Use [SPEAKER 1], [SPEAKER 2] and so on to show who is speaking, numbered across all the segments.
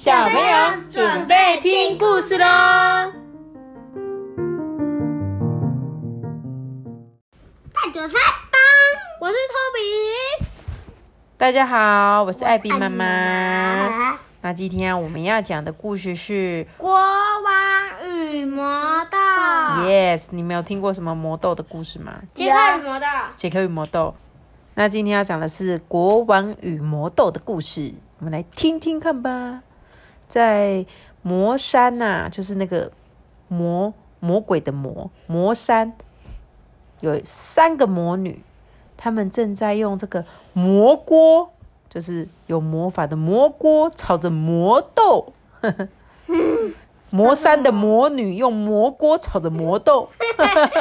[SPEAKER 1] 小朋友准备听故事喽！
[SPEAKER 2] 大韭菜帮，我是托比。
[SPEAKER 1] 大家好，我是艾比妈妈。
[SPEAKER 2] 妈
[SPEAKER 1] 那今天我们要讲的故事是
[SPEAKER 2] 国王与魔豆。
[SPEAKER 1] Yes，你们有听过什么魔豆的故事吗？
[SPEAKER 2] 杰克与魔豆。
[SPEAKER 1] 杰克与魔豆。那今天要讲的是国王与魔豆的故事，我们来听听看吧。在魔山呐、就是那个魔魔鬼的魔魔山，有三个魔女，她们正在用这个魔锅，就是有魔法的魔锅，炒着魔豆。魔山的魔女用魔锅炒着魔豆，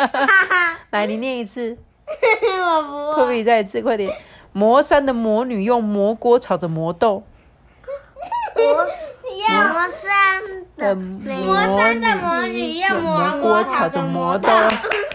[SPEAKER 1] 来，你念一次。
[SPEAKER 2] 我不
[SPEAKER 1] 比再一次，快点！魔山的魔女用魔锅炒着魔豆，
[SPEAKER 2] 魔山的魔山的魔女用魔锅炒着魔豆。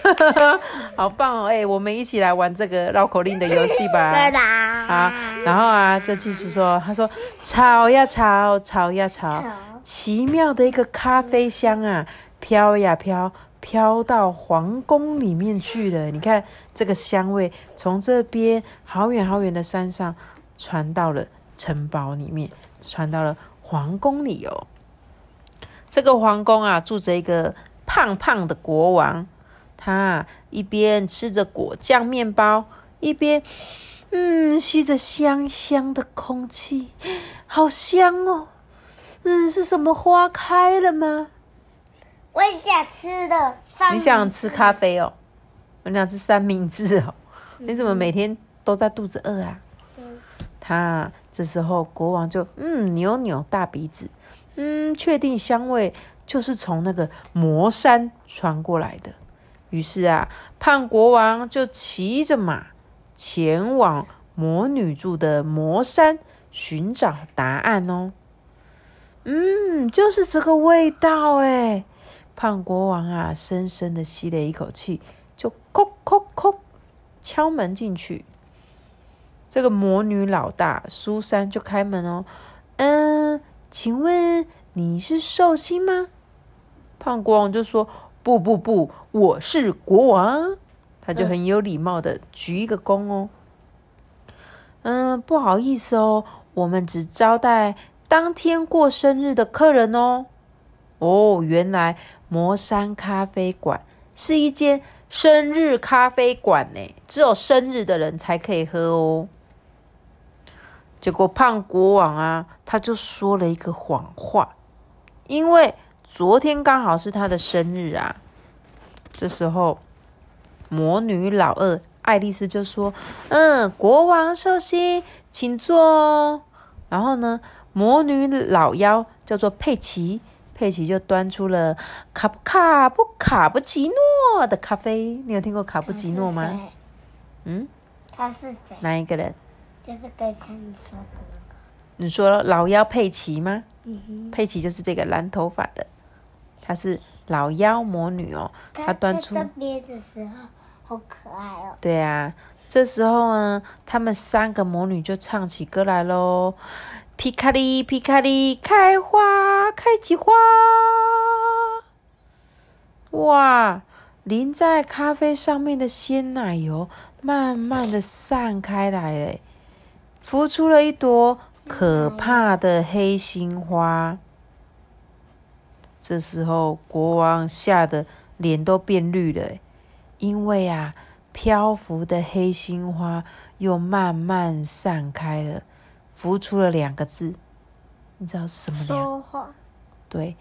[SPEAKER 1] 好棒哦！哎、我们一起来玩这个绕口令的游戏吧。
[SPEAKER 2] 对的。
[SPEAKER 1] 好，然后啊，就继续说，他说炒呀炒，炒呀炒，奇妙的一个咖啡香啊，飘呀飘，飘到皇宫里面去了。你看这个香味从这边好远好远的山上传到了城堡里面，传到了皇宫里哦。这个皇宫啊，住着一个胖胖的国王，他啊一边吃着果酱面包，一边嗯吸着香香的空气，好香哦！嗯，是什么花开了吗？
[SPEAKER 2] 我想吃的三。
[SPEAKER 1] 你想吃咖啡哦？我想吃三明治哦？你怎么每天都在肚子饿啊？他这时候国王就嗯扭扭大鼻子，嗯，确定香味就是从那个魔山传过来的。于是啊，胖国王就骑着马前往魔女住的魔山寻找答案哦。嗯，就是这个味道哎。胖国王啊，深深的吸了一口气，就叩叩叩敲门进去。这个魔女老大苏珊就开门哦，嗯，请问你是寿星吗？胖国王就说：不不不，我是国王。他就很有礼貌的鞠一个躬哦。嗯，不好意思哦，我们只招待当天过生日的客人哦。哦，原来魔山咖啡馆是一间生日咖啡馆呢，只有生日的人才可以喝哦。结果胖国王啊，他就说了一个谎话，因为昨天刚好是他的生日啊。这时候，魔女老二爱丽丝就说：“嗯，国王寿星，请坐哦。”然后呢，魔女老妖叫做佩奇。佩奇就端出了卡布卡布卡布奇诺的咖啡，你有听过卡布奇诺吗？嗯，
[SPEAKER 2] 他是谁？
[SPEAKER 1] 哪一个人？
[SPEAKER 2] 就是刚才你说的那个。
[SPEAKER 1] 你说老妖佩奇吗？
[SPEAKER 2] 嗯哼。
[SPEAKER 1] 佩奇就是这个蓝头发的，她是老妖魔女哦。她端出
[SPEAKER 2] 在这边的时候好可爱哦。
[SPEAKER 1] 对啊，这时候呢，她们三个魔女就唱起歌来喽。皮卡里，皮卡里，开花，开起花！哇，淋在咖啡上面的鲜奶油慢慢的散开来了，孵出了一朵可怕的黑心花。这时候，国王吓得脸都变绿了，因为啊，漂浮的黑心花又慢慢散开了。浮出了两个字，你知道是什么两？
[SPEAKER 2] 说话。
[SPEAKER 1] 对，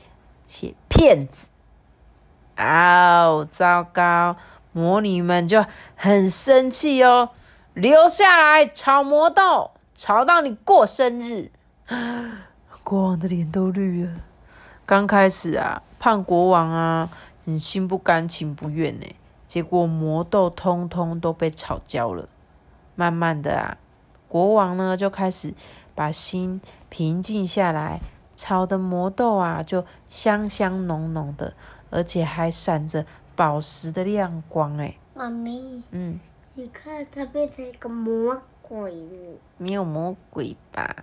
[SPEAKER 1] 写骗子。哦，糟糕！魔女们就很生气哦，留下来炒魔豆，炒到你过生日。国王的脸都绿了。刚开始啊，胖国王啊，很心不甘情不愿呢。结果魔豆通通都被炒焦了。慢慢的啊。国王呢就开始把心平静下来，炒的魔豆啊就香香浓浓的，而且还闪着宝石的亮光。哎，
[SPEAKER 2] 妈咪，
[SPEAKER 1] 嗯，
[SPEAKER 2] 你看它变成一个魔鬼了。
[SPEAKER 1] 没有魔鬼吧？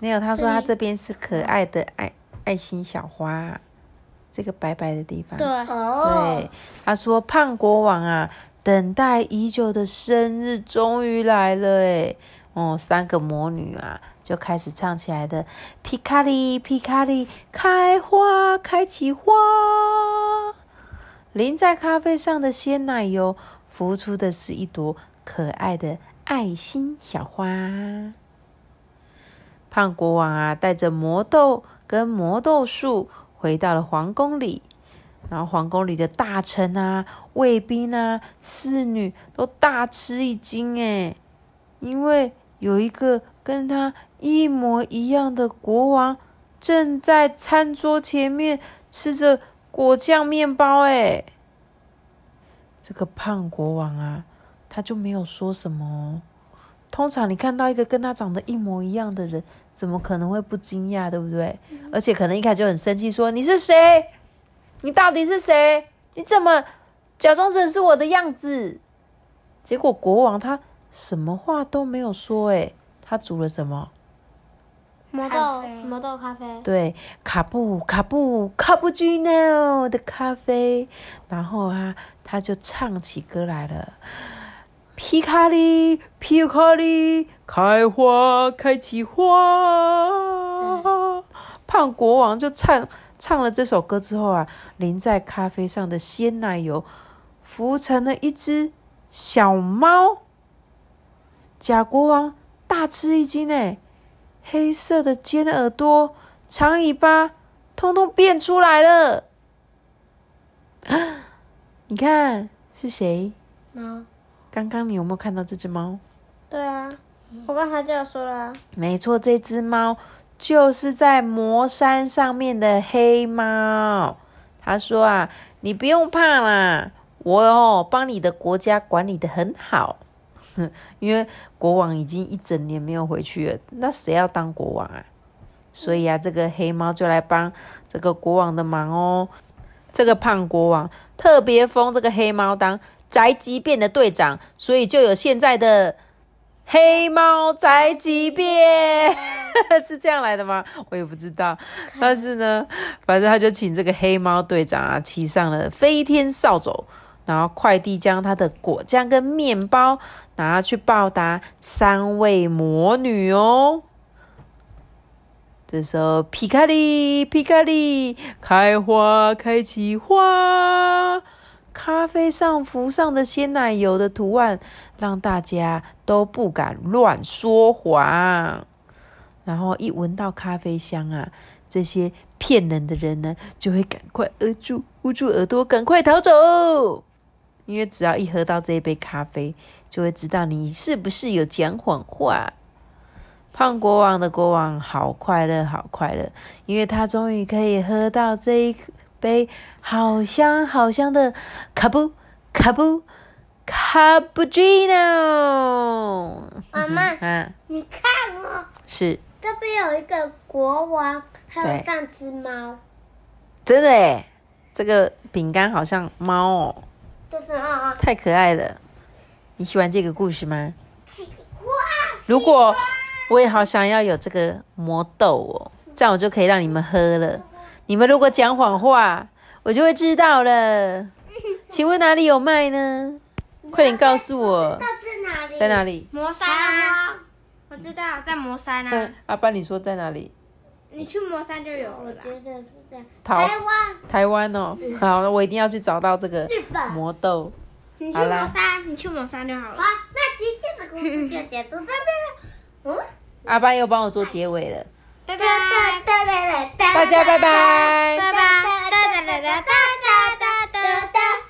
[SPEAKER 1] 没有，他说他这边是可爱的爱爱心小花，这个白白的地方。
[SPEAKER 2] 对，
[SPEAKER 1] 对，他说胖国王啊，等待已久的生日终于来了哎，哦，三个魔女啊就开始唱起来的，皮卡里皮卡里开花开起花，淋在咖啡上的鲜奶油浮出的是一朵可爱的爱心小花。胖国王啊，带着魔豆跟魔豆树回到了皇宫里，然后皇宫里的大臣啊、卫兵啊、侍女都大吃一惊哎，因为有一个跟他一模一样的国王正在餐桌前面吃着果酱面包哎，这个胖国王啊，他就没有说什么。通常你看到一个跟他长得一模一样的人，怎么可能会不惊讶，对不对？而且可能一开始就很生气，说：“你是谁？你到底是谁？你怎么假装成是我的样子？”结果国王他什么话都没有说，哎，他煮了什么？
[SPEAKER 2] 魔豆魔豆咖啡。
[SPEAKER 1] 对，卡布卡布卡布奇诺的咖啡。然后啊，他就唱起歌来了。皮卡里，皮卡里，开花开起花。胖国王就唱唱了这首歌之后啊，淋在咖啡上的鲜奶油浮成了一只小猫。假国王大吃一惊哎，黑色的尖耳朵、长尾巴，通通变出来了。你看是谁？
[SPEAKER 2] 猫。
[SPEAKER 1] 刚刚你有没有看到这只猫？
[SPEAKER 2] 对啊，我刚才就有说了。
[SPEAKER 1] 没错，这只猫就是在魔山上面的黑猫。他说啊，你不用怕啦，我哦帮你的国家管理的很好。因为国王已经一整年没有回去了，那谁要当国王啊？所以啊，这个黑猫就来帮这个国王的忙哦。这个胖国王特别封这个黑猫当。宅急便的队长，所以就有现在的黑猫宅急便，是这样来的吗？我也不知道。但是呢，反正他就请这个黑猫队长啊，骑上了飞天扫帚，然后快递将他的果酱跟面包拿去报答三位魔女哦。这时候，皮卡利，皮卡利，开花开起花。咖啡上浮上的鲜奶油的图案，让大家都不敢乱说谎。然后一闻到咖啡香啊，这些骗人的人呢，就会赶快捂住捂住耳朵，赶快逃走。因为只要一喝到这一杯咖啡，就会知道你是不是有讲谎话。胖国王的国王好快乐，好快乐，因为他终于可以喝到这一。杯好香好香的卡布卡布卡布奇诺。
[SPEAKER 2] 妈妈，嗯，你看哦，
[SPEAKER 1] 是
[SPEAKER 2] 这边有一个国王，还有三只猫。
[SPEAKER 1] 真的诶，这个饼干好像猫哦。
[SPEAKER 2] 就是猫
[SPEAKER 1] 太可爱了。你喜欢这个故事吗？喜欢。如果我也好想要有这个魔豆哦，这样我就可以让你们喝了。你们如果讲谎话，我就会知道了。请问哪里有卖呢？快点告诉我。
[SPEAKER 2] 在哪里？
[SPEAKER 1] 在哪里？
[SPEAKER 2] 魔山啊！我知道，在魔山啊。
[SPEAKER 1] 阿爸，你说在哪里？
[SPEAKER 2] 你去魔山就有了。我觉得是在
[SPEAKER 1] 台
[SPEAKER 2] 湾。
[SPEAKER 1] 台湾哦，好，那我一定要去找到这个魔豆。
[SPEAKER 2] 你去魔山，你去魔山就好了。好，那今天的故事就讲到这边了。嗯。
[SPEAKER 1] 阿爸又帮我做结尾了。
[SPEAKER 2] 拜拜，
[SPEAKER 1] 大家拜拜，
[SPEAKER 2] 拜拜，哒哒哒哒哒哒哒哒。